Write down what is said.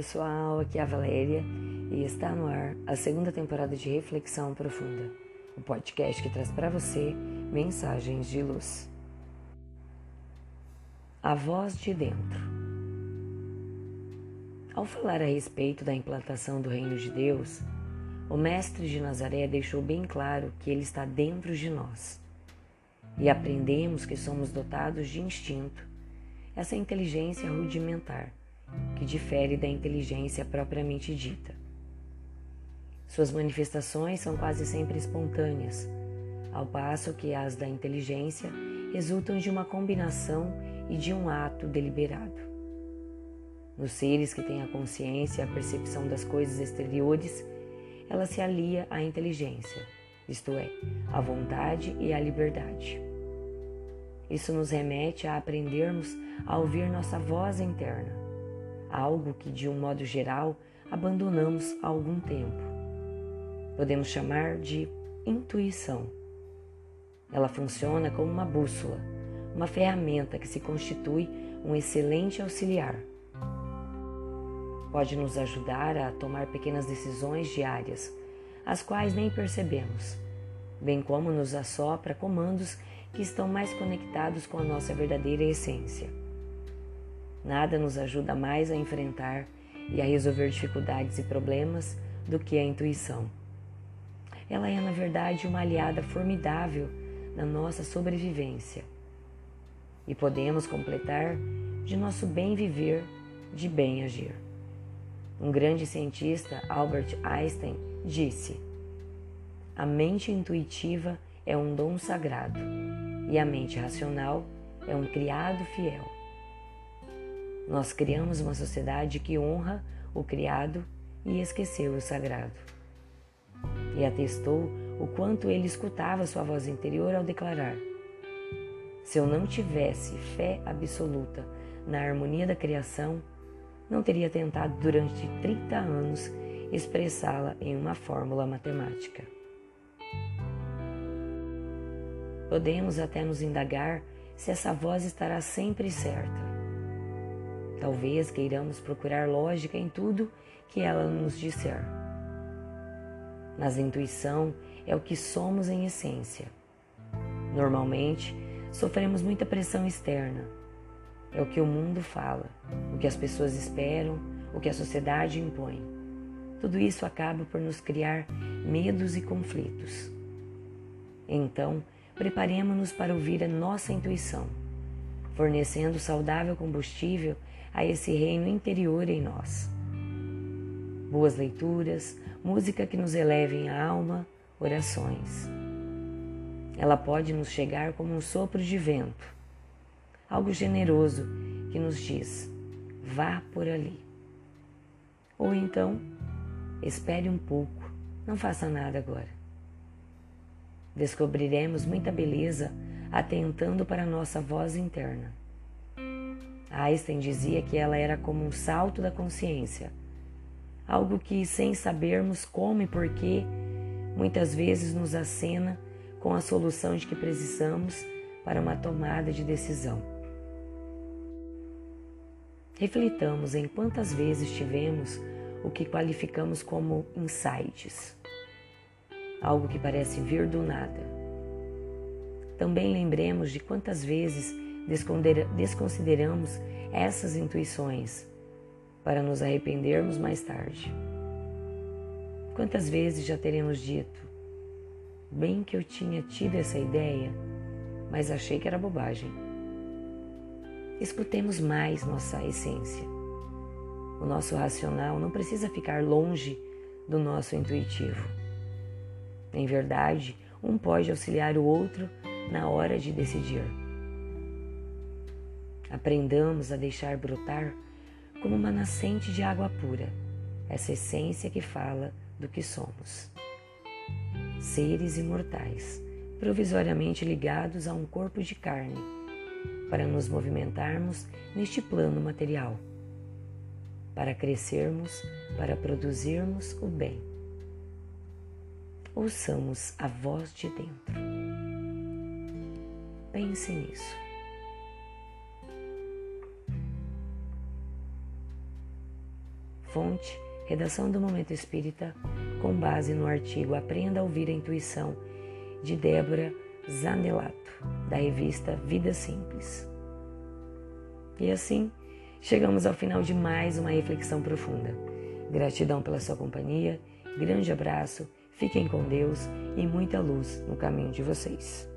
pessoal, aqui é a Valéria e está no ar a segunda temporada de Reflexão Profunda, o podcast que traz para você mensagens de luz. A voz de dentro. Ao falar a respeito da implantação do reino de Deus, o Mestre de Nazaré deixou bem claro que ele está dentro de nós. E aprendemos que somos dotados de instinto, essa inteligência rudimentar que difere da inteligência propriamente dita. Suas manifestações são quase sempre espontâneas, ao passo que as da inteligência resultam de uma combinação e de um ato deliberado. Nos seres que têm a consciência e a percepção das coisas exteriores, ela se alia à inteligência, isto é, à vontade e à liberdade. Isso nos remete a aprendermos a ouvir nossa voz interna, algo que, de um modo geral, abandonamos há algum tempo. Podemos chamar de intuição. Ela funciona como uma bússola, uma ferramenta que se constitui um excelente auxiliar. Pode nos ajudar a tomar pequenas decisões diárias, as quais nem percebemos, bem como nos assopra comandos que estão mais conectados com a nossa verdadeira essência. Nada nos ajuda mais a enfrentar e a resolver dificuldades e problemas do que a intuição. Ela é, na verdade, uma aliada formidável na nossa sobrevivência. E podemos completar de nosso bem viver, de bem agir. Um grande cientista, Albert Einstein, disse: A mente intuitiva é um dom sagrado e a mente racional é um criado fiel. Nós criamos uma sociedade que honra o criado e esqueceu o sagrado. E atestou o quanto ele escutava sua voz interior ao declarar: Se eu não tivesse fé absoluta na harmonia da criação, não teria tentado durante 30 anos expressá-la em uma fórmula matemática. Podemos até nos indagar se essa voz estará sempre certa. Talvez queiramos procurar lógica em tudo que ela nos disser. Mas a intuição é o que somos em essência. Normalmente, sofremos muita pressão externa. É o que o mundo fala, o que as pessoas esperam, o que a sociedade impõe. Tudo isso acaba por nos criar medos e conflitos. Então, preparemos-nos para ouvir a nossa intuição, fornecendo saudável combustível a esse reino interior em nós. Boas leituras, música que nos eleve a alma, orações. Ela pode nos chegar como um sopro de vento, algo generoso que nos diz: vá por ali. Ou então, espere um pouco, não faça nada agora. Descobriremos muita beleza atentando para a nossa voz interna. Einstein dizia que ela era como um salto da consciência, algo que, sem sabermos como e porquê, muitas vezes nos acena com a solução de que precisamos para uma tomada de decisão. Reflitamos em quantas vezes tivemos o que qualificamos como insights, algo que parece vir do nada. Também lembremos de quantas vezes desconsideramos essas intuições para nos arrependermos mais tarde. Quantas vezes já teremos dito, bem que eu tinha tido essa ideia, mas achei que era bobagem. Escutemos mais nossa essência. O nosso racional não precisa ficar longe do nosso intuitivo. Em verdade, um pode auxiliar o outro na hora de decidir. Aprendamos a deixar brotar como uma nascente de água pura, essa essência que fala do que somos. Seres imortais, provisoriamente ligados a um corpo de carne, para nos movimentarmos neste plano material, para crescermos, para produzirmos o bem. Ouçamos a voz de dentro. Pense nisso. Fonte: Redação do Momento Espírita, com base no artigo Aprenda a Ouvir a Intuição, de Débora Zanelato, da revista Vida Simples. E assim, chegamos ao final de mais uma reflexão profunda. Gratidão pela sua companhia, grande abraço, fiquem com Deus e muita luz no caminho de vocês.